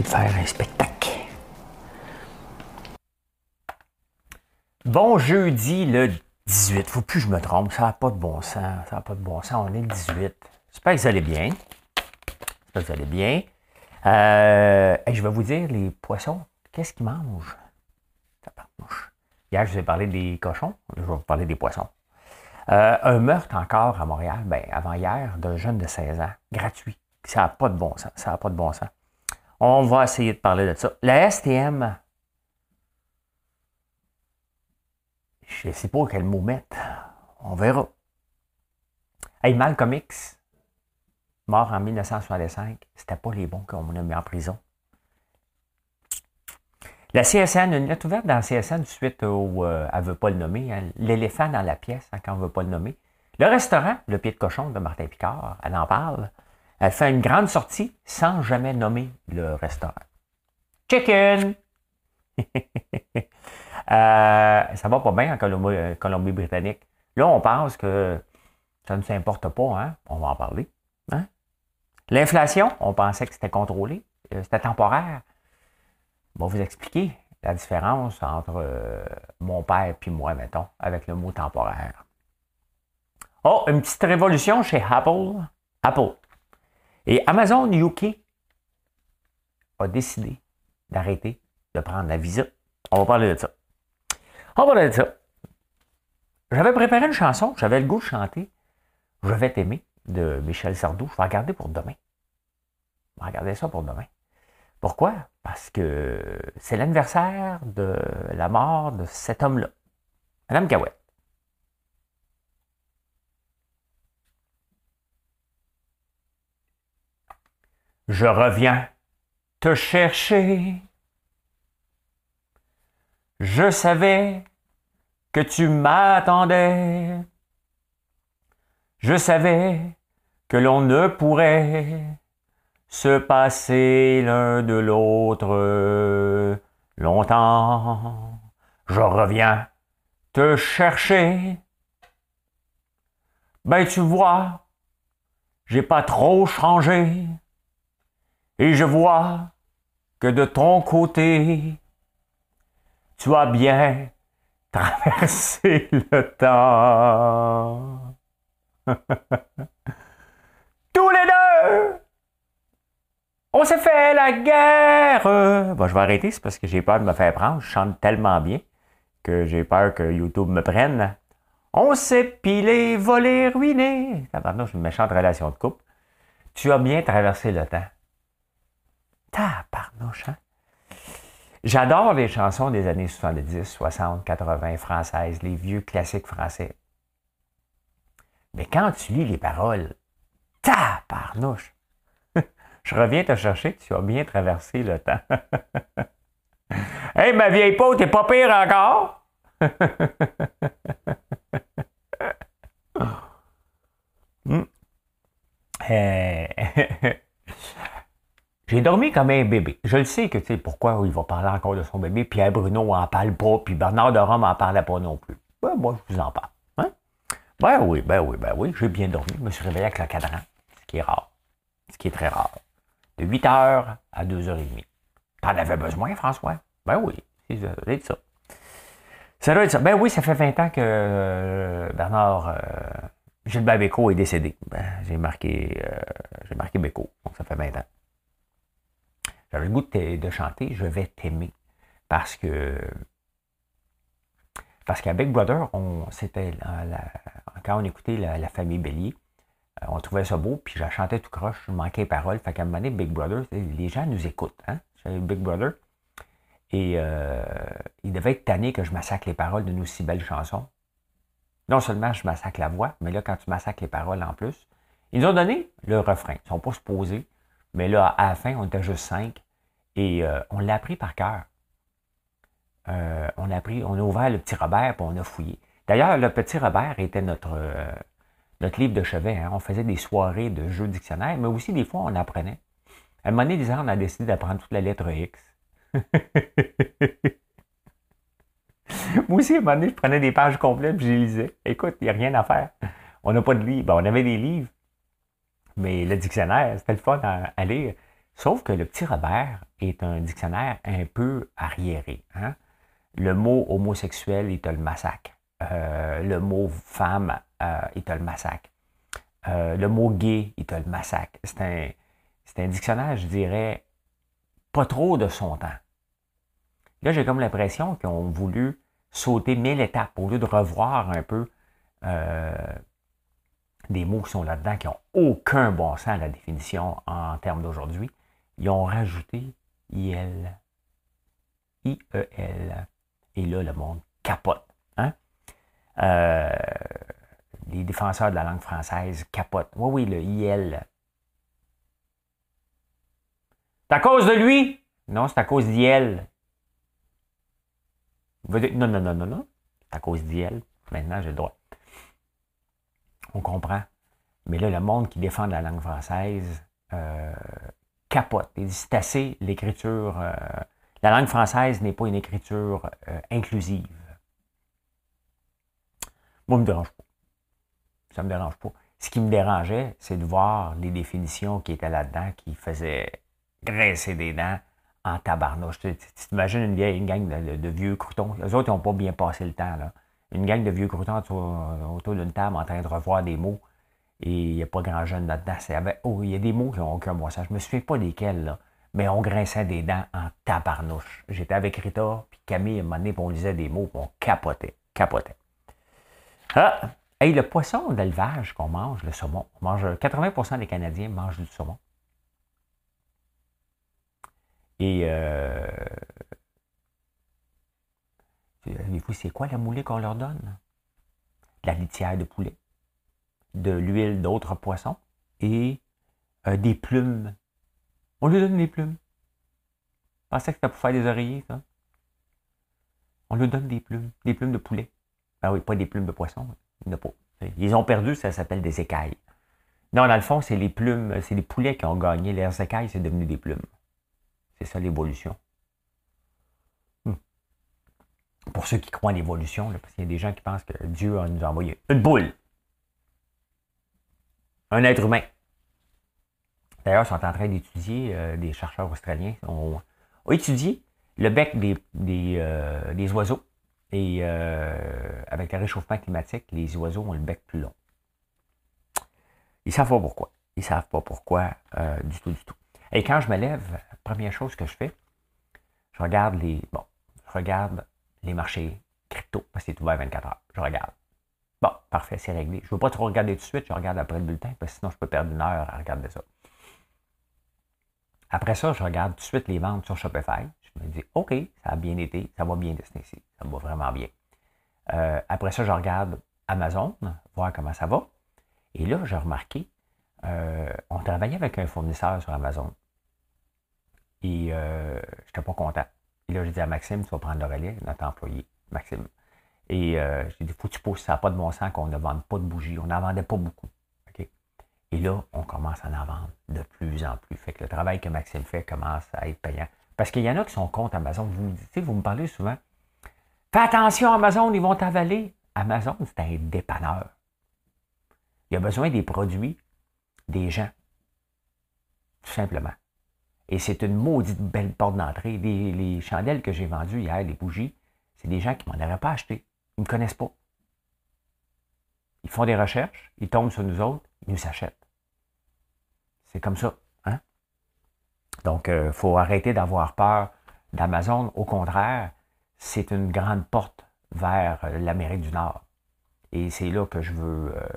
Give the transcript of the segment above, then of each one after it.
De faire un spectacle. Bon jeudi le 18. Faut plus que je me trompe. Ça n'a pas de bon sens. Ça n'a pas de bon sens. On est le 18. J'espère que vous allez bien. J'espère que vous allez bien. Euh, je vais vous dire, les poissons, qu'est-ce qu'ils mangent? Hier, je vous ai parlé des cochons. Je vais vous parler des poissons. Euh, un meurtre encore à Montréal, ben, avant hier, d'un jeune de 16 ans, gratuit. Ça n'a pas de bon sens. Ça n'a pas de bon sens. On va essayer de parler de ça. La STM, je ne sais pas quel mot mettre. On verra. Hey, Malcolm X, mort en 1965, c'était pas les bons qu'on a mis en prison. La CSN, une lettre ouverte dans la CSN suite au. Euh, elle ne veut pas le nommer. Hein. L'éléphant dans la pièce, hein, quand on ne veut pas le nommer. Le restaurant, le pied de cochon de Martin Picard, elle en parle. Elle fait une grande sortie sans jamais nommer le restaurant. Chicken! Euh, ça va pas bien en euh, Colombie-Britannique. Là, on pense que ça ne s'importe pas, hein? On va en parler. Hein? L'inflation, on pensait que c'était contrôlé, euh, c'était temporaire. On va vous expliquer la différence entre mon père et moi, mettons, avec le mot temporaire. Oh, une petite révolution chez Apple. Apple. Et Amazon UK a décidé d'arrêter de prendre la visa. On va parler de ça. On va parler de ça. J'avais préparé une chanson, j'avais le goût de chanter Je vais t'aimer de Michel Sardou. Je vais regarder pour demain. Je vais regarder ça pour demain. Pourquoi? Parce que c'est l'anniversaire de la mort de cet homme-là, Madame Gawet. Je reviens te chercher. Je savais que tu m'attendais. Je savais que l'on ne pourrait se passer l'un de l'autre longtemps. Je reviens te chercher. Ben tu vois, j'ai pas trop changé. Et je vois que de ton côté, tu as bien traversé le temps. Tous les deux, on s'est fait la guerre. Bon, je vais arrêter, c'est parce que j'ai peur de me faire prendre. Je chante tellement bien que j'ai peur que YouTube me prenne. On s'est pilé, volé, ruiné. Maintenant, j'ai une méchante relation de couple. Tu as bien traversé le temps. Tabarnouche, hein? J'adore les chansons des années 70, 60, 80 françaises, les vieux classiques français. Mais quand tu lis les paroles, tabarnouche! Je reviens te chercher, tu as bien traversé le temps. hey, ma vieille peau, t'es pas pire encore? Hmm. J'ai dormi comme un bébé. Je le sais que, tu sais, pourquoi il va parler encore de son bébé. Pierre Bruno en parle pas, puis Bernard de Rome n'en parlait pas non plus. Ben, moi, je vous en parle. Hein? Ben oui, ben oui, ben oui, j'ai bien dormi. Je me suis réveillé avec le cadran, ce qui est rare. Ce qui est très rare. De 8 h à 2h30. T'en avais besoin, François? Ben oui, c'est ça. Ça doit être ça. Ben oui, ça fait 20 ans que euh, Bernard euh, Gilbert est décédé. Ben, j'ai marqué, euh, j'ai marqué Bécaud, donc ça fait 20 ans. J'avais le goût de, chanter Je vais t'aimer. Parce que. Parce qu'à Big Brother, on, c'était quand on écoutait la, famille Bélier, euh, on trouvait ça beau, puis je chantais tout croche, je manquais les paroles. Fait qu'à un moment donné, Big Brother, les gens nous écoutent. Hein? Big Brother. Et euh, il devait être tanné que je massacre les paroles d'une aussi belle chanson. Non seulement je massacre la voix, mais là, quand tu massacres les paroles en plus, ils ont donné le refrain. Ils ne sont pas supposés Mais là, à la fin, on était juste cinq. Et euh, on l'a appris par cœur. Euh, on a on a ouvert le petit Robert, puis on a fouillé. D'ailleurs, le petit Robert était notre, euh, notre livre de chevet. Hein. On faisait des soirées de jeux dictionnaires, mais aussi des fois, on apprenait. À un moment donné, on a décidé d'apprendre toute la lettre X. Moi aussi, à un moment donné, je prenais des pages complètes et je les lisais. Écoute, il n'y a rien à faire. On n'a pas de livre. on avait des livres, mais le dictionnaire, c'était le fun à, lire. Sauf que le petit Robert est un dictionnaire un peu arriéré. Hein. Le mot homosexuel, il te le massacre. Euh, le mot femme, euh, il te le massacre. Euh, le mot gay, il te le massacre. C'est un, c'est un dictionnaire, je dirais, pas trop de son temps. Là, j'ai comme l'impression qu'ils ont voulu sauter mille étapes au lieu de revoir un peu des mots qui sont là-dedans qui n'ont aucun bon sens à la définition en termes d'aujourd'hui. Ils ont rajouté IL. I-E-L. Et là, le monde capote. Hein? Euh, les défenseurs de la langue française capotent. Oui, oui, le IL. C'est à cause de lui? Non, c'est à cause d'IL. Non, non, non, non, non. C'est à cause d'IL. Maintenant, j'ai le droit. On comprend. Mais là, le monde qui défend la langue française euh, capote. C'est assez l'écriture. Euh, la langue française n'est pas une écriture euh, inclusive. Moi, ça me dérange pas. Ça me dérange pas. Ce qui me dérangeait, c'est de voir les définitions qui étaient là-dedans, qui faisaient graisser des dents en tabarnouche. Tu t'imagines une vieille une gang de, vieux croutons? Les autres, ils n'ont pas bien passé le temps. Là. Une gang de vieux croutons autour, d'une table en train de revoir des mots. Et il n'y a pas grand jeune là-dedans. Oh, il y a des mots qui n'ont aucun bon sens. Je ne me souviens pas desquels, là mais on grinçait des dents en tabarnouche. J'étais avec Rita, puis Camille, à un moment donné, on lisait des mots, puis on capotait, capotait. Ah! Hey, le poisson d'élevage qu'on mange, le saumon, on mange, 80% des Canadiens mangent du saumon. Et euh, vous c'est quoi la moulée qu'on leur donne? la litière de poulet, de l'huile d'autres poissons et euh, des plumes on lui donne des plumes. Je pensais que c'était pour faire des oreillers, ça. On lui donne des plumes, des plumes de poulet. Ah oui, pas des plumes de poisson. Ils ont perdu, ça s'appelle des écailles. Non, dans le fond, c'est les plumes, c'est les poulets qui ont gagné. Les écailles, c'est devenu des plumes. C'est ça l'évolution. Hmm. Pour ceux qui croient en l'évolution, parce qu'il y a des gens qui pensent que Dieu a nous envoyé une boule. Un être humain. D'ailleurs, ils sont en train d'étudier, euh, des chercheurs australiens ont, étudié le bec des, des, euh, oiseaux. Et euh, avec le réchauffement climatique, les oiseaux ont le bec plus long. Ils ne savent pas pourquoi. Ils ne savent pas pourquoi du tout, du tout. Et quand je me lève, première chose que je fais, je regarde les. Bon, je regarde les marchés crypto, parce que c'est ouvert 24 heures. Je regarde. Bon, parfait, c'est réglé. Je ne veux pas trop regarder tout de suite, je regarde après le bulletin, parce que sinon je peux perdre une heure à regarder ça. Après ça, je regarde tout de suite les ventes sur Shopify. Je me dis, OK, ça a bien été, ça va bien de ici, ça va vraiment bien. Euh, après ça, je regarde Amazon, voir comment ça va. Et là, j'ai remarqué, euh, on travaillait avec un fournisseur sur Amazon. Et euh, je n'étais pas content. Et là, j'ai dit à Maxime, tu vas prendre le relais, notre employé, Maxime. Et j'ai dit, faut que tu pousses, ça n'a pas de bon sens qu'on ne vende pas de bougies. On n'en vendait pas beaucoup. Et là, on commence à en vendre de plus en plus. Fait que le travail que Maxime fait commence à être payant. Parce qu'il y en a qui sont contre Amazon. Vous, vous me parlez souvent. Fais attention, Amazon, ils vont t'avaler. Amazon, c'est un dépanneur. Il a besoin des produits des gens. Tout simplement. Et c'est une maudite belle porte d'entrée. Les, les, chandelles que j'ai vendues hier, les bougies, c'est des gens qui ne m'en auraient pas acheté. Ils ne me connaissent pas. Ils font des recherches, ils tombent sur nous autres, ils nous achètent. C'est comme ça. Hein? Donc, il euh, faut arrêter d'avoir peur d'Amazon. Au contraire, c'est une grande porte vers euh, l'Amérique du Nord. Et c'est là que je veux euh,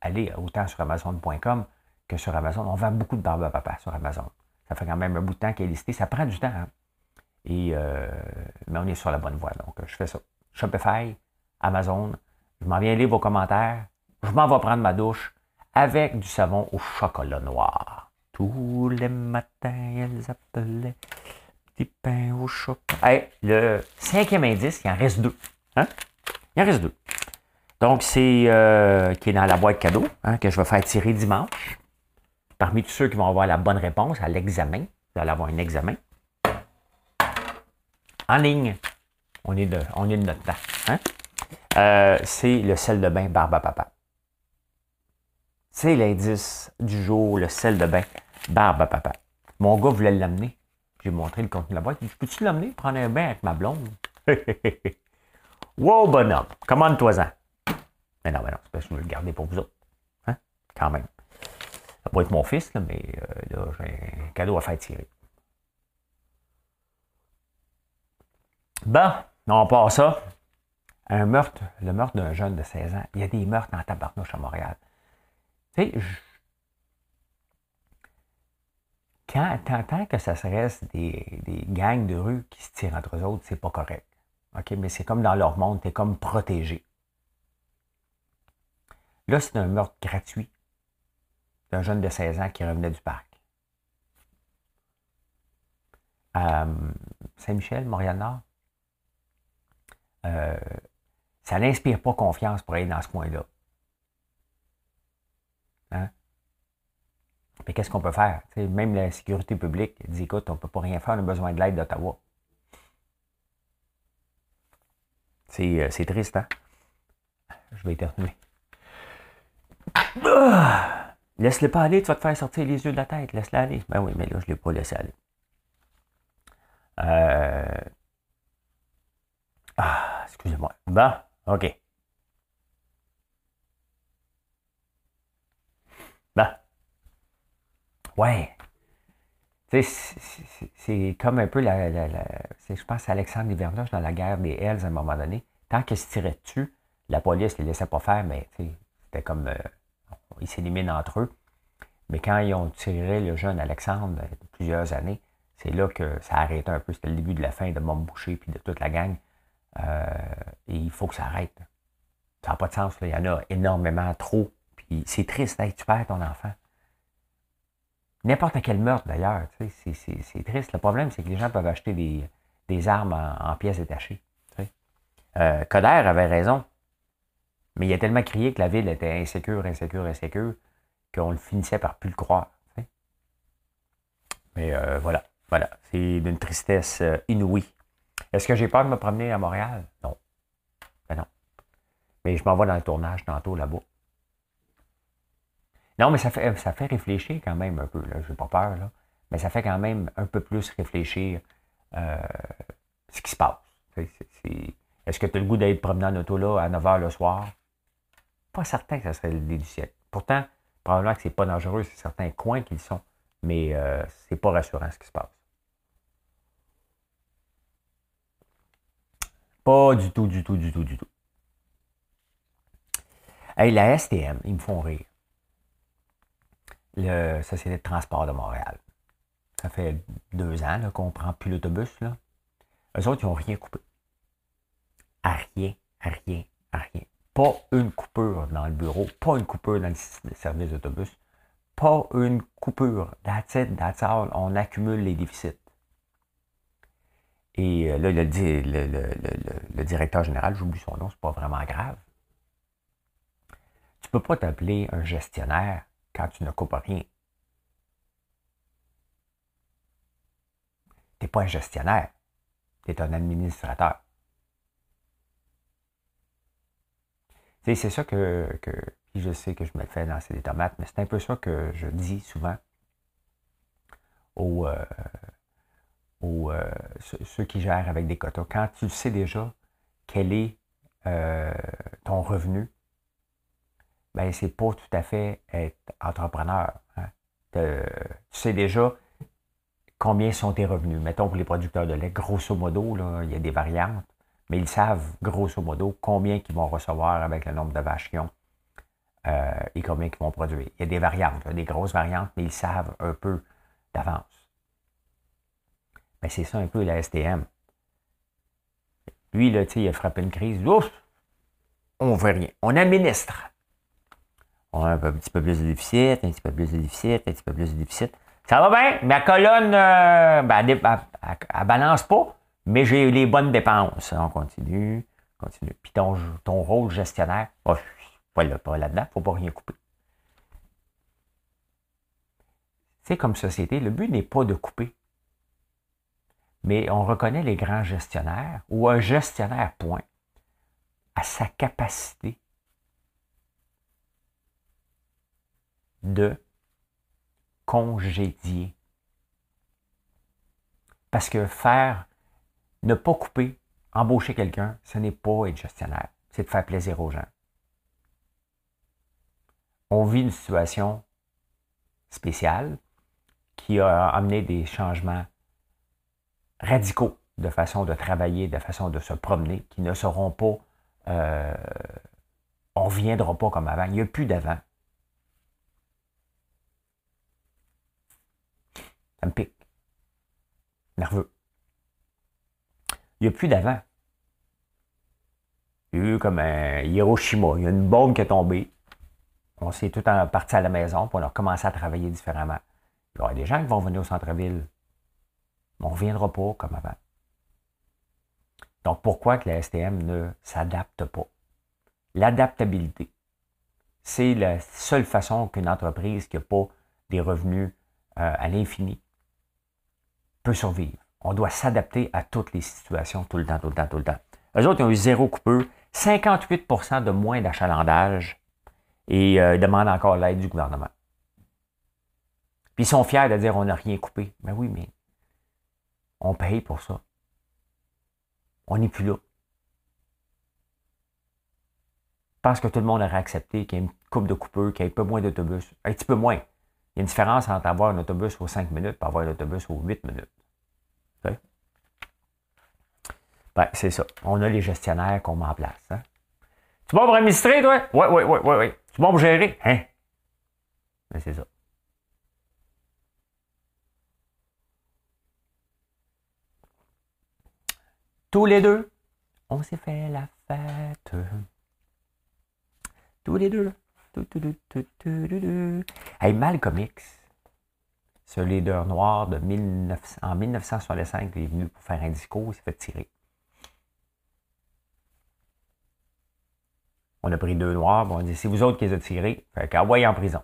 aller, autant sur Amazon.com que sur Amazon. On vend beaucoup de barbe à papa sur Amazon. Ça fait quand même un bout de temps qu'elle est listée. Ça prend du temps. Hein? Et, mais on est sur la bonne voie. Donc, je fais ça. Shopify, Amazon. Je m'en viens lire vos commentaires. Je m'en vais prendre ma douche avec du savon au chocolat noir. Tous les matins, elles appelaient petit pain au chocolat. Hey, le cinquième indice, il en reste deux. Hein? Il en reste deux. Donc, c'est euh, qui est dans la boîte cadeau, hein, que je vais faire tirer dimanche. Parmi tous ceux qui vont avoir la bonne réponse à l'examen, vous allez avoir un examen. En ligne. On est de, notre temps. Hein? Euh, c'est le sel de bain Barbe à Papa. C'est l'indice du jour, le sel de bain Barbe à Papa. Mon gars voulait l'amener. J'ai montré le contenu de la boîte. Il dit Peux-tu l'amener prendre un bain avec ma blonde? Wow, bonhomme, commande-toi-en. Mais non, mais non, c'est parce que je veux le garder pour vous autres. Hein? Quand même. Ça va être mon fils, là, mais euh, là, j'ai un cadeau à faire tirer. Bon, on part ça. Un meurtre, le meurtre d'un jeune de 16 ans. Il y a des meurtres en tabarnouche à Montréal. Tu sais, quand t'entends que ça reste des, des, gangs de rue qui se tirent entre eux autres, c'est pas correct. OK? Mais c'est comme dans leur monde, t'es comme protégé. Là, c'est un meurtre gratuit d'un jeune de 16 ans qui revenait du parc. Euh, Saint-Michel, Montréal-Nord. Euh, ça n'inspire pas confiance pour aller dans ce coin-là. Hein? Mais qu'est-ce qu'on peut faire? même la sécurité publique dit écoute, on ne peut pas rien faire, on a besoin de l'aide d'Ottawa. C'est, euh, triste, hein? Je vais éternuer. Ah! Laisse-le pas aller, tu vas te faire sortir les yeux de la tête. Laisse-le aller. Ben oui, mais là, je ne l'ai pas laissé aller. Euh... Ah, excusez-moi. Bon, OK. Ben. Ouais. C'est comme un peu la. je pense à Alexandre Livernoche dans la guerre des Hells à un moment donné. Tant qu'il se tirait dessus, la police ne les laissait pas faire, mais c'était comme. Euh, ils s'éliminent entre eux. Mais quand ils ont tiré le jeune Alexandre, euh, plusieurs années, c'est là que ça a arrêté un peu. C'était le début de la fin de Mom Boucher puis de toute la gang. Euh, et il faut que ça arrête. Ça n'a pas de sens. Il y en a énormément trop. Puis c'est triste, tu perds ton enfant. N'importe quel meurtre d'ailleurs, c'est triste. Le problème, c'est que les gens peuvent acheter des, armes en, pièces détachées. Euh, Coder avait raison. Mais il a tellement crié que la ville était insécure, insécure, insécure, qu'on le finissait par plus le croire. Mais euh, voilà, voilà. C'est d'une tristesse euh, inouïe. Est-ce que j'ai peur de me promener à Montréal? Non. Ben non. Mais je m'en vais dans le tournage tantôt là-bas. Non, mais ça fait, ça fait réfléchir quand même un peu. Je n'ai pas peur, là. Mais ça fait quand même un peu plus réfléchir euh, ce qui se passe. Est-ce que tu as le goût d'être promené en auto là à 9 h le soir? Certain que ça serait l'idée du siècle. Pourtant, probablement que c'est pas dangereux, c'est certains coins qu'ils sont, mais euh, c'est pas rassurant ce qui se passe. Pas du tout, du tout, du tout, du tout. Hey, la STM, ils me font rire. Le Société de transport de Montréal. Ça fait deux ans qu'on prend plus l'autobus. Eux autres, ils n'ont rien coupé. À rien, à rien, à rien. Pas une coupure dans le bureau, pas une coupure dans le service d'autobus, pas une coupure. That's it. On accumule les déficits. Et euh, là, le, le, directeur général, j'oublie son nom, c'est pas vraiment grave. Tu peux pas t'appeler un gestionnaire quand tu ne coupes rien. Tu n'es pas un gestionnaire, tu es un administrateur. C'est ça que, je sais que je me fais lancer des tomates, mais c'est un peu ça que je dis souvent aux, euh, euh, ceux qui gèrent avec des quotas. Quand tu sais déjà quel est euh, ton revenu, ben c'est pas tout à fait être entrepreneur. Hein. tu sais déjà combien sont tes revenus. Mettons pour les producteurs de lait, grosso modo, il y a des variantes mais ils savent grosso modo combien ils vont recevoir avec le nombre de vaches qu'ils ont euh, et combien ils vont produire. Il y a des variantes, des grosses variantes, mais ils savent un peu d'avance. Mais c'est ça un peu la STM. Lui, là, il a frappé une crise. Ouf! On ne fait rien. On administre. On a un petit peu plus de déficit, un petit peu plus de déficit, un petit peu plus de déficit. Ça va bien, ma colonne, euh, ben, elle, elle, balance pas, mais j'ai les bonnes dépenses. On continue, continue. Puis ton, ton rôle gestionnaire, oh, pas là-dedans, faut pas rien couper. C'est comme société, le but n'est pas de couper. Mais on reconnaît les grands gestionnaires, ou un gestionnaire, point, à sa capacité de congédier. Parce que faire, ne pas couper, embaucher quelqu'un, ce n'est pas être gestionnaire, c'est de faire plaisir aux gens. On vit une situation spéciale qui a amené des changements radicaux de façon de travailler, de façon de se promener, qui ne seront pas, euh, on ne reviendra pas comme avant. Il n'y a plus d'avant. Ça me pique. Nerveux. Il n'y a plus d'avant. Il y a eu comme un Hiroshima. Il y a une bombe qui est tombée. On s'est tout parti à la maison, pour on a commencé à travailler différemment. Il y aura des gens qui vont venir au centre-ville. Mais on ne reviendra pas comme avant. Donc, pourquoi que la STM ne s'adapte pas? L'adaptabilité, c'est la seule façon qu'une entreprise qui n'a pas des revenus euh, à l'infini peut survivre. On doit s'adapter à toutes les situations tout le temps, tout le temps, tout le temps. Eux autres, ils ont eu zéro coupeur, 58% de moins d'achalandage et euh, ils demandent encore l'aide du gouvernement. Puis ils sont fiers de dire on n'a rien coupé. Mais ben oui, mais on paye pour ça. On n'est plus là. Je pense que tout le monde aurait accepté qu'il y ait une coupe de coupeur, qu'il y ait un peu moins d'autobus. Un petit peu moins. Il y a une différence entre avoir un autobus aux 5 minutes et avoir un autobus aux 8 minutes. Ben, c'est ça. On a les gestionnaires qu'on met en place. Hein? Tu vas pour administrer, toi? Oui, oui, oui, oui, oui. Tu vas pour gérer? Hein? Ben, c'est ça. Tous les deux, on s'est fait la fête. Tous les deux. Hey, Malcolm X, ce leader noir de 1900, en 1965, il est venu pour faire un discours, il s'est fait tirer. On a pris deux noirs, on a dit c'est vous autres qui les avez tirés, fait qu'envoyez en prison.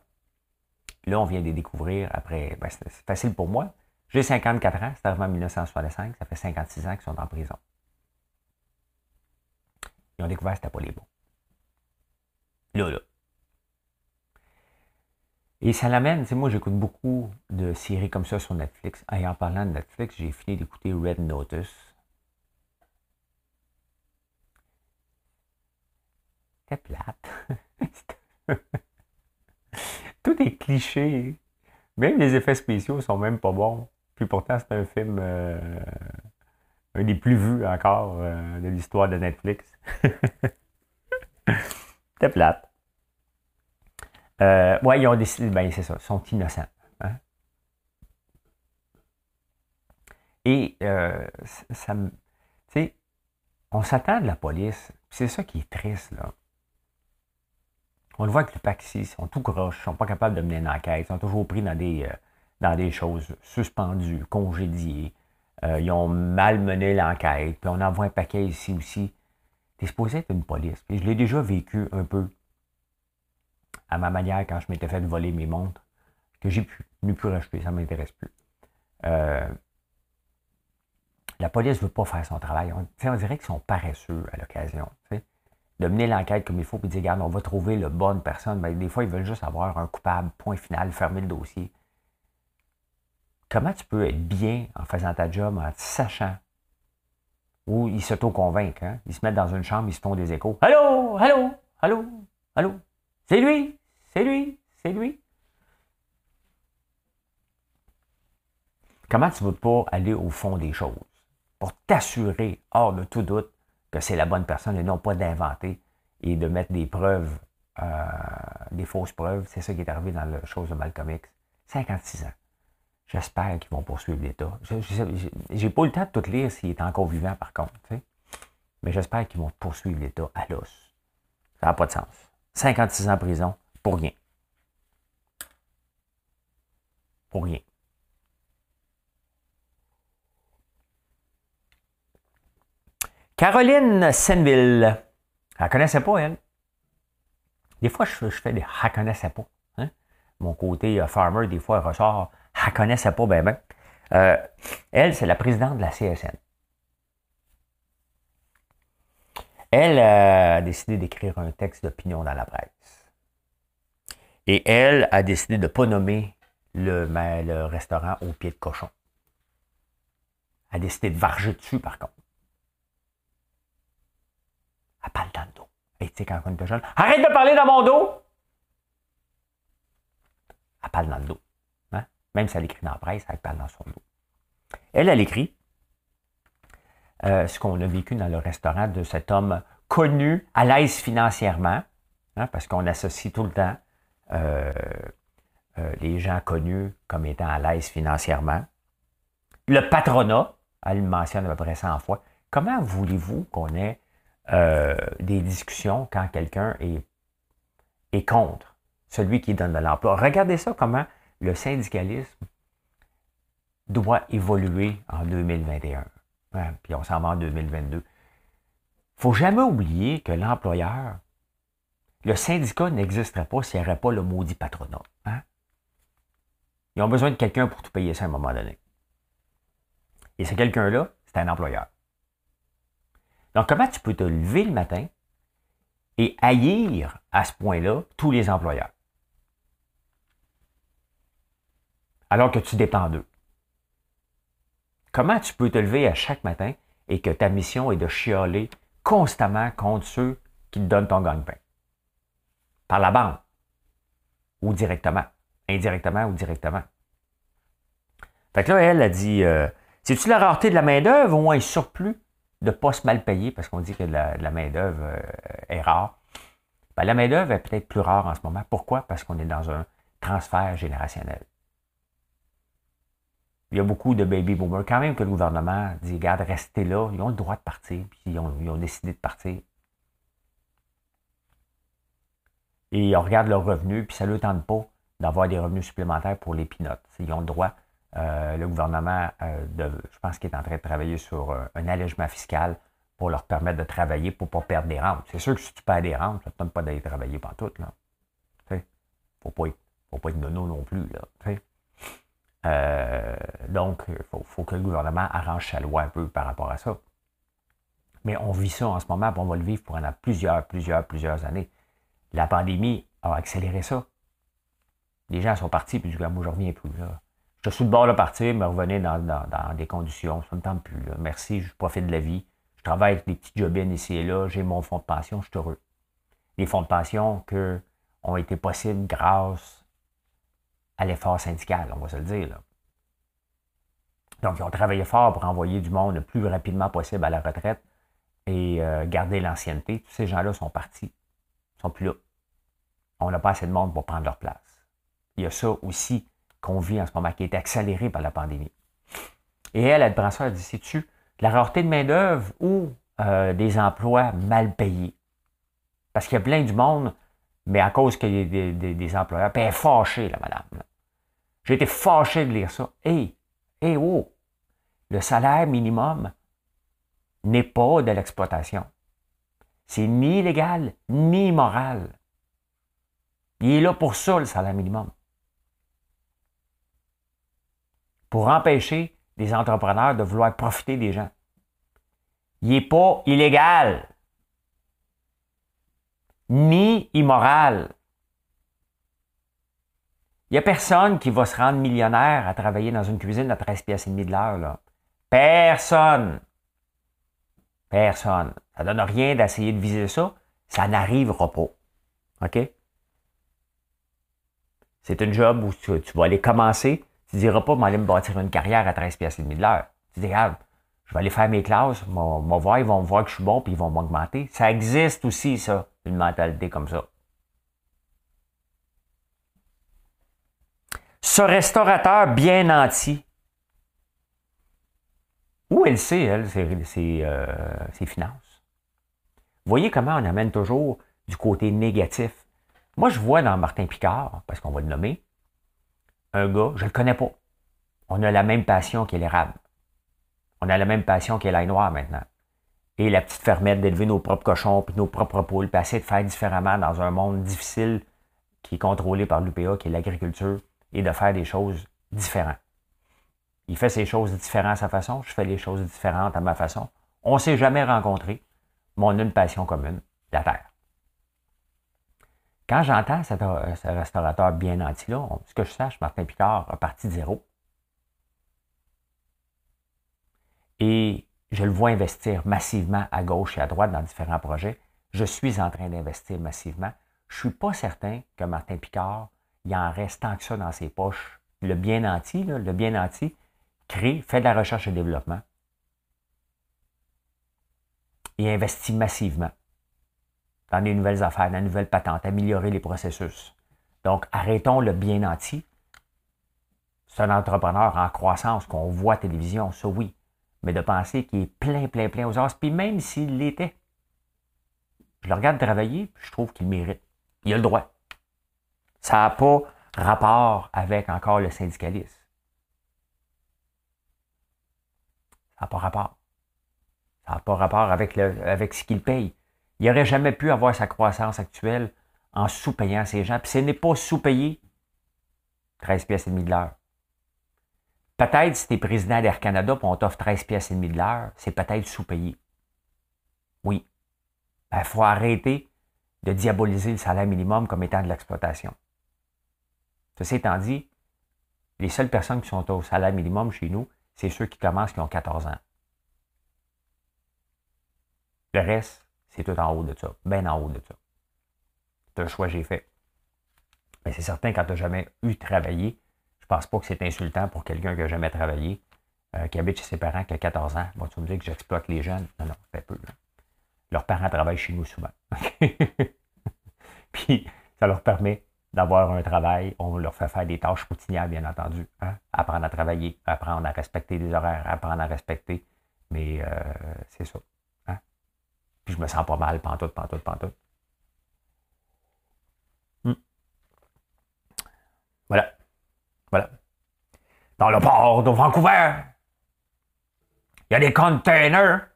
Là, on vient de les découvrir après, ben, c'est facile pour moi. J'ai 54 ans, c'est arrivé en 1965, ça fait 56 ans qu'ils sont en prison. Ils ont découvert que c'était pas les bons. Là, là. Et ça l'amène, tu moi j'écoute beaucoup de séries comme ça sur Netflix. Et en parlant de Netflix, j'ai fini d'écouter Red Notice. C'était plate. Tout est cliché. Même les effets spéciaux sont même pas bons. Puis pourtant, c'est un film euh, un des plus vus encore euh, de l'histoire de Netflix. C'était plate. Euh, ouais, ils ont décidé, ben c'est ça, ils sont innocents. Hein. Et euh, ça me. Tu sais, on s'attend de la police. C'est ça qui est triste, là. On le voit avec le Paxi, ils sont tout croches, ils sont pas capables de mener une enquête, ils sont toujours pris dans des, dans des choses suspendues, congédiées. Euh, ils ont mal mené l'enquête, puis on envoie un paquet ici aussi. T'es supposé être une police. Puis je l'ai déjà vécu un peu à ma manière quand je m'étais fait voler mes montres, que j'ai pu, ne plus racheter, ça ne m'intéresse plus. Euh, la police ne veut pas faire son travail. On, on dirait qu'ils sont paresseux à l'occasion. De mener l'enquête comme il faut, puis dire, regarde, on va trouver la bonne personne. Ben, des fois, ils veulent juste avoir un coupable, point final, fermer le dossier comment tu peux être bien en faisant ta job, en sachant où ils s'auto-convainquent. Hein? Ils se mettent dans une chambre, ils se font des échos. Allô, allô, allô, allô? C'est lui, c'est lui, c'est lui. Comment tu veux pas aller au fond des choses pour t'assurer, hors de tout doute, que c'est la bonne personne et non pas d'inventer et de mettre des preuves, euh, des fausses preuves? C'est ça qui est arrivé dans la chose de Malcolm X. 56 ans. J'espère qu'ils vont poursuivre l'État. J'ai pas eu le temps de tout lire s'il est encore vivant, par contre. Mais j'espère qu'ils vont poursuivre l'État à l'os. Ça n'a pas de sens. 56 ans en prison pour rien. Pour rien. Caroline Senville. Elle ne connaissait pas, elle. Des fois, je, fais des « elle connaissait pas? ». Hein. Mon côté euh, farmer, des fois, elle ressort « elle connaissait pas ben ben euh, Elle, c'est la présidente de la CSN. Elle a décidé d'écrire un texte d'opinion dans la presse. Et elle a décidé de ne pas nommer le, restaurant au pied de cochon. Elle a décidé de varger dessus, par contre. Elle parle dans le dos. Tu sais, quand on était jeune, arrête de parler dans mon dos! Elle parle dans le dos. Hein? Même si elle écrit dans la presse, elle parle dans son dos. Elle, elle écrit euh, ce qu'on a vécu dans le restaurant de cet homme connu, à l'aise financièrement, hein, parce qu'on associe tout le temps euh, euh, les gens connus comme étant à l'aise financièrement. Le patronat, elle le mentionne à peu près 100 fois. Comment voulez-vous qu'on ait des discussions quand quelqu'un est, est contre celui qui donne de l'emploi? Regardez ça, comment le syndicalisme doit évoluer en 2021. Puis on s'en va en 2022. Il ne faut jamais oublier que l'employeur, le syndicat n'existerait pas s'il n'y aurait pas le maudit patronat. Hein? Ils ont besoin de quelqu'un pour tout payer ça à un moment donné. Et ce quelqu'un-là, c'est un employeur. Donc, comment tu peux te lever le matin et haïr à ce point-là tous les employeurs? Alors que tu dépends d'eux. Comment tu peux te lever à chaque matin et que ta mission est de chialer constamment contre ceux qui te donnent ton gagne-pain? Par la banque ou directement, indirectement ou directement. Fait que là, elle a dit euh, C'est-tu la rareté de la main-d'œuvre ou un surplus de postes mal payés? Parce qu'on dit que la, main-d'œuvre euh, est rare? Ben, la main-d'œuvre est peut-être plus rare en ce moment. Pourquoi? Parce qu'on est dans un transfert générationnel il y a beaucoup de baby boomers. Quand même que le gouvernement dit, regarde, restez là, ils ont le droit de partir, puis ils ont, décidé de partir. Et on regarde leurs revenus, puis ça ne leur tente pas d'avoir des revenus supplémentaires pour les pinottes. Ils ont le droit, euh, le gouvernement, euh, je pense qu'il est en train de travailler sur euh, un allègement fiscal pour leur permettre de travailler pour ne pas perdre des rentes. C'est sûr que si tu perds des rentes, ça ne te tente pas d'aller travailler partout. Il ne faut pas être, faut pas être nono non plus. Là, euh, donc, il faut, que le gouvernement arrange sa loi un peu par rapport à ça. Mais on vit ça en ce moment, on va le vivre pendant plusieurs, plusieurs, plusieurs années. La pandémie a accéléré ça. Les gens sont partis, puis du coup, moi, je reviens plus. Là. Je suis le bord de partir, mais revenez dans, des conditions, ça ne me tente plus. Merci, je profite de la vie. Je travaille avec des petits jobines ici et là, j'ai mon fonds de pension, je suis heureux. Les fonds de pension qui ont été possibles grâce à l'effort syndical, on va se le dire. Donc, ils ont travaillé fort pour envoyer du monde le plus rapidement possible à la retraite et euh, garder l'ancienneté. Tous ces gens-là sont partis. Ils ne sont plus là. On n'a pas assez de monde pour prendre leur place. Il y a ça aussi qu'on vit en ce moment, qui est accéléré par la pandémie. Et elle, elle prend ça, elle dit, c'est-tu la rareté de main-d'œuvre ou euh, des emplois mal payés? Parce qu'il y a plein du monde mais à cause qu'il y a des, employeurs. Puis elle est fâchée, la madame. J'ai été fâché de lire ça. Hé, hé, oh, le salaire minimum n'est pas de l'exploitation. C'est ni légal, ni moral. Il est là pour ça, le salaire minimum. Pour empêcher des entrepreneurs de vouloir profiter des gens. Il n'est pas illégal ni immoral. Il n'y a personne qui va se rendre millionnaire à travailler dans une cuisine à 13 pièces et demi de l'heure. Personne. Personne. Ça ne donne rien d'essayer de viser ça. Ça n'arrivera pas. OK? C'est un job où tu, vas aller commencer. Tu ne diras pas, aller me bâtir une carrière à 13 pièces et demi de l'heure. Tu dis, regarde, je vais aller faire mes classes, vont, voir, ils vont voir que je suis bon, puis ils vont m'augmenter. Ça existe aussi, ça une mentalité comme ça. Ce restaurateur bien nanti, où elle sait, elle, ses, euh, finances? Voyez comment on amène toujours du côté négatif? Moi, je vois dans Martin Picard, parce qu'on va le nommer, un gars, je ne le connais pas. On a la même passion qu'est l'érable. On a la même passion qu'est l'ail noir maintenant. Et la petite fermette d'élever nos propres cochons puis nos propres poules, puis essayer de faire différemment dans un monde difficile qui est contrôlé par l'UPA, qui est l'agriculture, et de faire des choses différentes. Il fait ses choses différentes à sa façon, je fais les choses différentes à ma façon. On ne s'est jamais rencontrés, mais on a une passion commune, la terre. Quand j'entends ce restaurateur bien anti-là, ce que je sache, Martin Picard a parti de zéro. Et je le vois investir massivement à gauche et à droite dans différents projets. Je suis en train d'investir massivement. Je ne suis pas certain que Martin Picard, il en reste tant que ça dans ses poches. Le bien anti, le bien anti, crée, fait de la recherche et développement. Et investit massivement dans des nouvelles affaires, dans de nouvelles patentes, améliorer les processus. Donc, arrêtons le bien anti. C'est un entrepreneur en croissance qu'on voit à télévision, ça oui mais de penser qu'il est plein, plein, plein aux os. Puis même s'il l'était, je le regarde travailler, puis je trouve qu'il mérite. Il a le droit. Ça n'a pas rapport avec encore le syndicalisme. Ça n'a pas rapport. Ça n'a pas rapport avec, le, avec ce qu'il paye. Il n'aurait jamais pu avoir sa croissance actuelle en sous-payant ses gens. Puis ce n'est pas sous-payé 13 pièces et demi de l'heure. Peut-être si tu es président d'Air Canada et on t'offre 13 pièces et demi de l'heure, c'est peut-être sous-payé. Oui. Il ben, faut arrêter de diaboliser le salaire minimum comme étant de l'exploitation. Ceci étant dit, les seules personnes qui sont au salaire minimum chez nous, c'est ceux qui commencent qui ont 14 ans. Le reste, c'est tout en haut de ça, bien en haut de ça. C'est un choix que j'ai fait. Mais c'est certain, quand tu n'as jamais eu travaillé, je pense pas que c'est insultant pour quelqu'un qui n'a jamais travaillé, euh, qui habite chez ses parents, qui a 14 ans. Bon, tu me dis que j'exploite les jeunes? Non, non, fait peu. Leurs parents travaillent chez nous souvent. Puis, ça leur permet d'avoir un travail. On leur fait faire des tâches routinières, bien entendu. Hein. Apprendre à travailler, apprendre à respecter les horaires, apprendre à respecter. Mais euh, c'est ça. Hein. Puis je me sens pas mal, pantoute, pantoute, pantoute. Hmm. Voilà. Voilà. Dans le port de Vancouver, il y a des containers.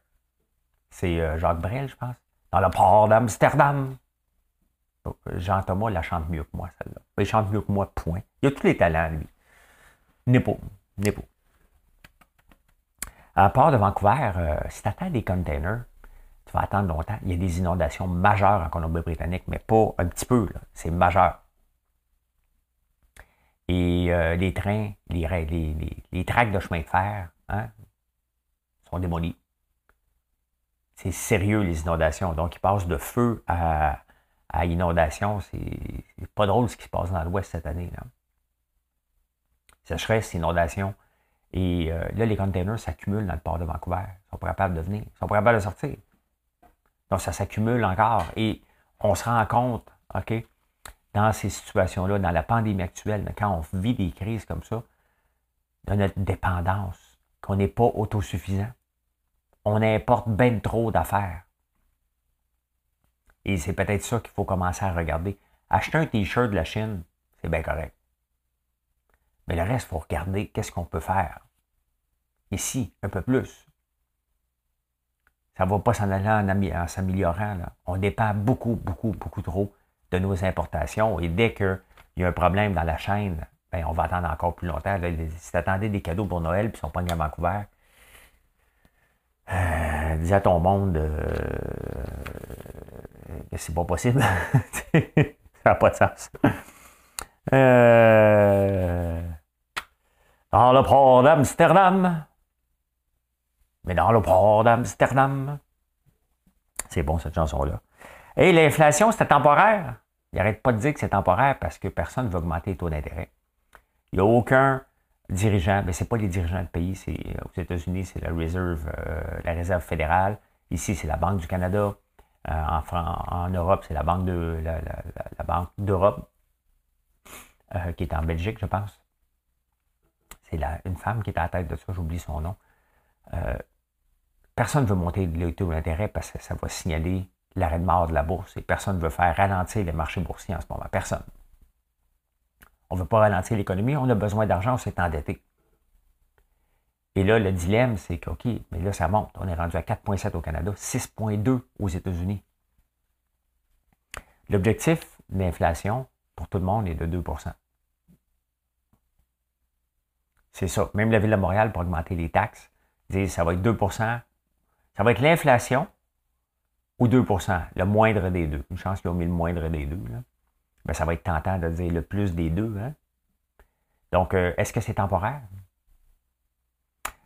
C'est euh, Jacques Brel, je pense. Dans le port d'Amsterdam. Oh, Jean-Thomas la chante mieux que moi, celle-là. Il chante mieux que moi, point. Il a tous les talents, lui. N'est pas. À port de Vancouver, euh, si tu attends des containers, tu vas attendre longtemps. Il y a des inondations majeures en Colombie-Britannique, mais pas un petit peu. C'est majeur. Et euh, les trains, les, les, les, tracts de chemin de fer hein, sont démolis. C'est sérieux, les inondations. Donc, ils passent de feu à, à inondation. C'est pas drôle ce qui se passe dans l'Ouest cette année. Là. Sécheresse, inondation. Et euh, là, les containers s'accumulent dans le port de Vancouver. Ils sont pas capables de venir. Ils sont pas capables de sortir. Donc, ça s'accumule encore. Et on se rend compte, OK, dans ces situations-là, dans la pandémie actuelle, quand on vit des crises comme ça, de notre dépendance, qu'on n'est pas autosuffisant. On importe bien trop d'affaires. Et c'est peut-être ça qu'il faut commencer à regarder. Acheter un T-shirt de la Chine, c'est bien correct. Mais le reste, il faut regarder qu'est-ce qu'on peut faire. Ici, un peu plus. Ça ne va pas s'en aller en, s'améliorant. On dépend beaucoup, beaucoup, beaucoup trop de nos importations. Et dès qu'il y a un problème dans la chaîne, ben, on va attendre encore plus longtemps. si tu attendais des cadeaux pour Noël, puis ils sont pas à Vancouver, euh, dis à ton monde euh, que c'est pas possible. ça n'a pas de sens. Euh, dans le port d'Amsterdam. Mais dans le port d'Amsterdam. C'est bon cette chanson-là. Et l'inflation, c'était temporaire. Il n'arrête pas de dire que c'est temporaire parce que personne ne veut augmenter les taux d'intérêt. Il n'y a aucun dirigeant, mais ce n'est pas les dirigeants du pays, c'est aux États-Unis, c'est la Reserve, euh, la Réserve fédérale. Ici, c'est la Banque du Canada. Euh, en, Europe, c'est la Banque de la, Banque d'Europe, euh, qui est en Belgique, je pense. C'est une femme qui est à la tête de ça, j'oublie son nom. personne ne veut monter les taux d'intérêt parce que ça va signaler l'arrêt de mort de la bourse et personne ne veut faire ralentir les marchés boursiers en ce moment. Personne. On ne veut pas ralentir l'économie, on a besoin d'argent, on s'est endetté. Et là, le dilemme, c'est que, OK, mais là, ça monte. On est rendu à 4,7 au Canada, 6,2 aux États-Unis. L'objectif de l'inflation pour tout le monde est de 2% C'est ça. Même la Ville de Montréal, pour augmenter les taxes, dit ça va être 2% Ça va être l'inflation ou 2% le moindre des deux. Une chance qu'ils ont mis le moindre des deux. Là. Ça va être tentant de dire le plus des deux. Hein? Donc, euh, est-ce que c'est temporaire?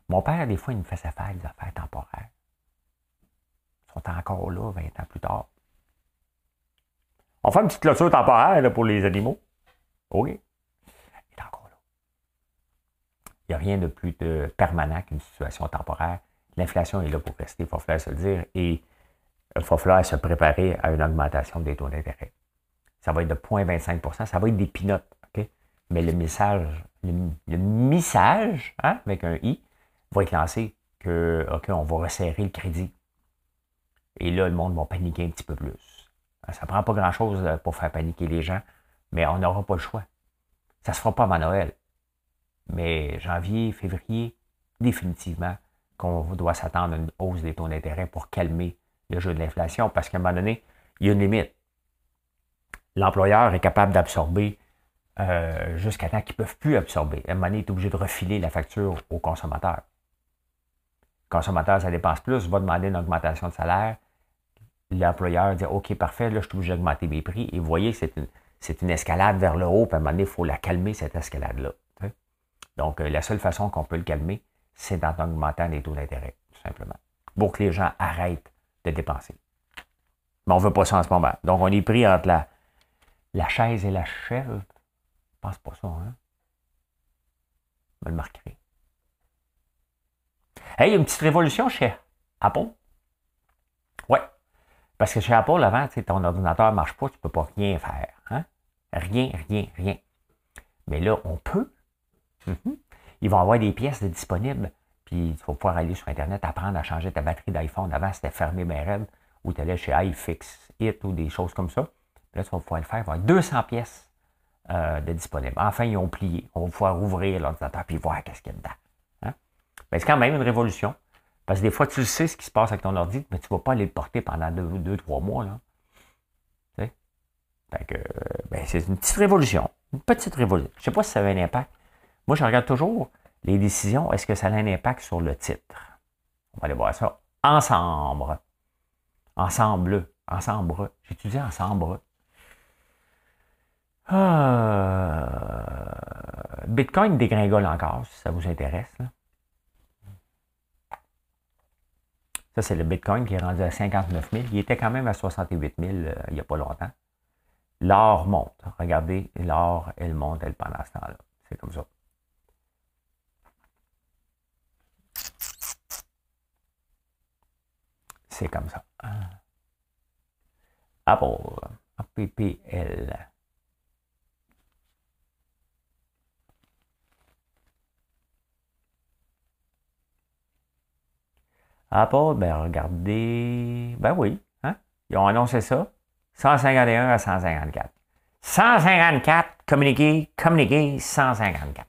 Mon père, des fois, il me fait sa faire des affaires temporaires. Ils sont encore là 20 ans plus tard. On fait une petite clôture temporaire pour les animaux. OK. Il est encore là. Il n'y a rien de plus de permanent qu'une situation temporaire. L'inflation est là pour rester, il faut falloir se le dire. Il va falloir se préparer à une augmentation des taux d'intérêt. Ça va être de 0,25% ça va être des pinottes. OK? Mais le message, le, message, hein, avec un I, va être lancé que, OK, on va resserrer le crédit. Et là, le monde va paniquer un petit peu plus. Ça ne prend pas grand-chose euh, pour faire paniquer les gens, mais on n'aura pas le choix. Ça ne se fera pas avant Noël. Mais janvier, février, définitivement, qu'on doit s'attendre à une hausse des taux d'intérêt pour calmer le jeu de l'inflation, parce qu'à un moment donné, il y a une limite. L'employeur est capable d'absorber euh, jusqu'à temps qu'ils ne peuvent plus absorber. À un moment donné, il est obligé de refiler la facture au consommateur. Le consommateur, ça dépense plus, va demander une augmentation de salaire. L'employeur dit OK, parfait, là, je suis obligé d'augmenter mes prix. Et vous voyez, c'est une, une, escalade vers le haut, puis à un moment donné, il faut la calmer, cette escalade-là. Donc, euh, la seule façon qu'on peut le calmer, c'est en augmentant les taux d'intérêt, tout simplement. Pour que les gens arrêtent de dépenser. Mais on ne veut pas ça en ce moment. Donc, on est pris entre la, la chaise et la chèvre. Je pense pas ça, hein? Je me le marquerai. Hey, il y a une petite révolution chez Apple. Ouais. Parce que chez Apple, avant, ton ordinateur ne marche pas, tu ne peux pas rien faire. Hein? Rien, rien, rien. Mais là, on peut. Mhm. Ils vont avoir des pièces disponibles puis il faut pouvoir aller sur Internet, apprendre à changer ta batterie d'iPhone. Avant, c'était fermé bien raide, ou tu allais chez iFix It ou des choses comme ça. Puis là, tu vas pouvoir le faire. Il va y avoir 200 pièces euh, de disponibles. Enfin, ils ont plié. On va pouvoir ouvrir l'ordinateur puis voir qu'est-ce qu'il y a dedans. Hein? Ben, c'est quand même une révolution. Parce que des fois, tu sais ce qui se passe avec ton ordi, mais tu ne vas pas aller le porter pendant deux, trois mois. Là. Fait que, ben, c'est une petite révolution. Une petite révolution. Je ne sais pas si ça avait un impact. Moi, je regarde toujours les décisions, est-ce que ça a un impact sur le titre? On va aller voir ça ensemble. Ensemble. Ensemble. J'étudie ensemble. Ah, Bitcoin dégringole encore, si ça vous intéresse. Ça, c'est le Bitcoin qui est rendu à 59 000. Il était quand même à 68 000 euh, il n'y a pas longtemps. L'or monte. Regardez, l'or, elle monte, elle, pendant ce temps-là. C'est comme ça. Comme ça. Apple. APPL. Apple, ben regardez. Ben oui, hein? Ils ont annoncé ça. 151 à 154. 154, communiqué, communiqué, 154.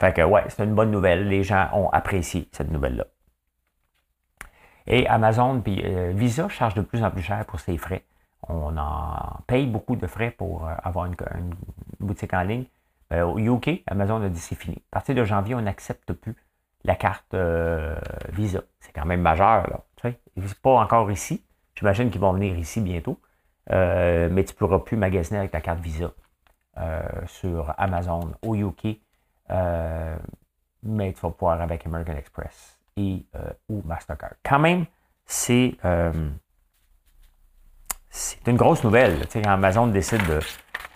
Fait que ouais, c'est une bonne nouvelle. Les gens ont apprécié cette nouvelle-là. Et Amazon puis euh, Visa charge de plus en plus cher pour ses frais. On en paye beaucoup de frais pour euh, avoir une, boutique en ligne. Euh, au UK, Amazon a dit c'est fini. À partir de janvier, on n'accepte plus la carte Visa. C'est quand même majeur, là. C'est pas encore ici. J'imagine qu'ils vont venir ici bientôt. mais tu ne pourras plus magasiner avec ta carte Visa sur Amazon au UK. mais tu vas pouvoir avec American Express et, euh, ou Mastercard. Quand même, c'est euh, une grosse nouvelle. Tu Amazon décide de,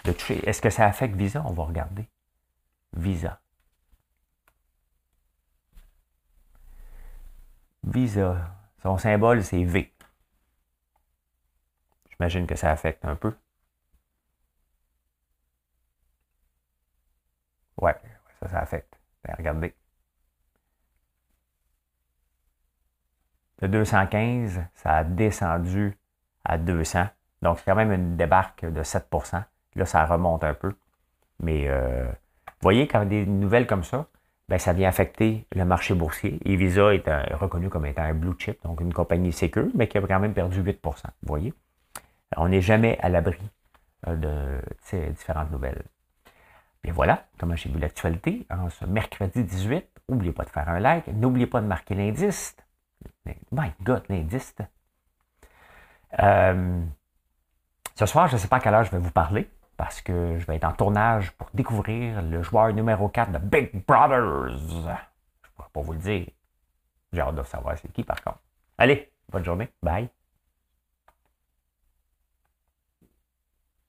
de. Est-ce que ça affecte Visa? On va regarder. Visa. Visa. Son symbole, c'est V. J'imagine que ça affecte un peu. Ouais, ça, ça affecte. Ben, regardez. De 215, ça a descendu à 200. Donc, c'est quand même une débarque de 7% Là, ça remonte un peu. Mais euh, vous voyez, quand des nouvelles comme ça, ben, ça vient affecter le marché boursier. Et est reconnu comme étant un blue chip, donc une compagnie sécure, mais qui a quand même perdu 8% Vous voyez? On n'est jamais à l'abri euh, de ces différentes nouvelles. Bien voilà comment j'ai vu l'actualité en ce mercredi 18. N'oubliez pas de faire un like. N'oubliez pas de marquer l'indice. My God, l'indice. Euh, ce soir, je ne sais pas à quelle heure je vais vous parler parce que je vais être en tournage pour découvrir le joueur numéro 4 de Big Brothers. Je ne pourrais pas vous le dire. J'ai hâte de savoir c'est qui par contre. Allez, bonne journée. Bye.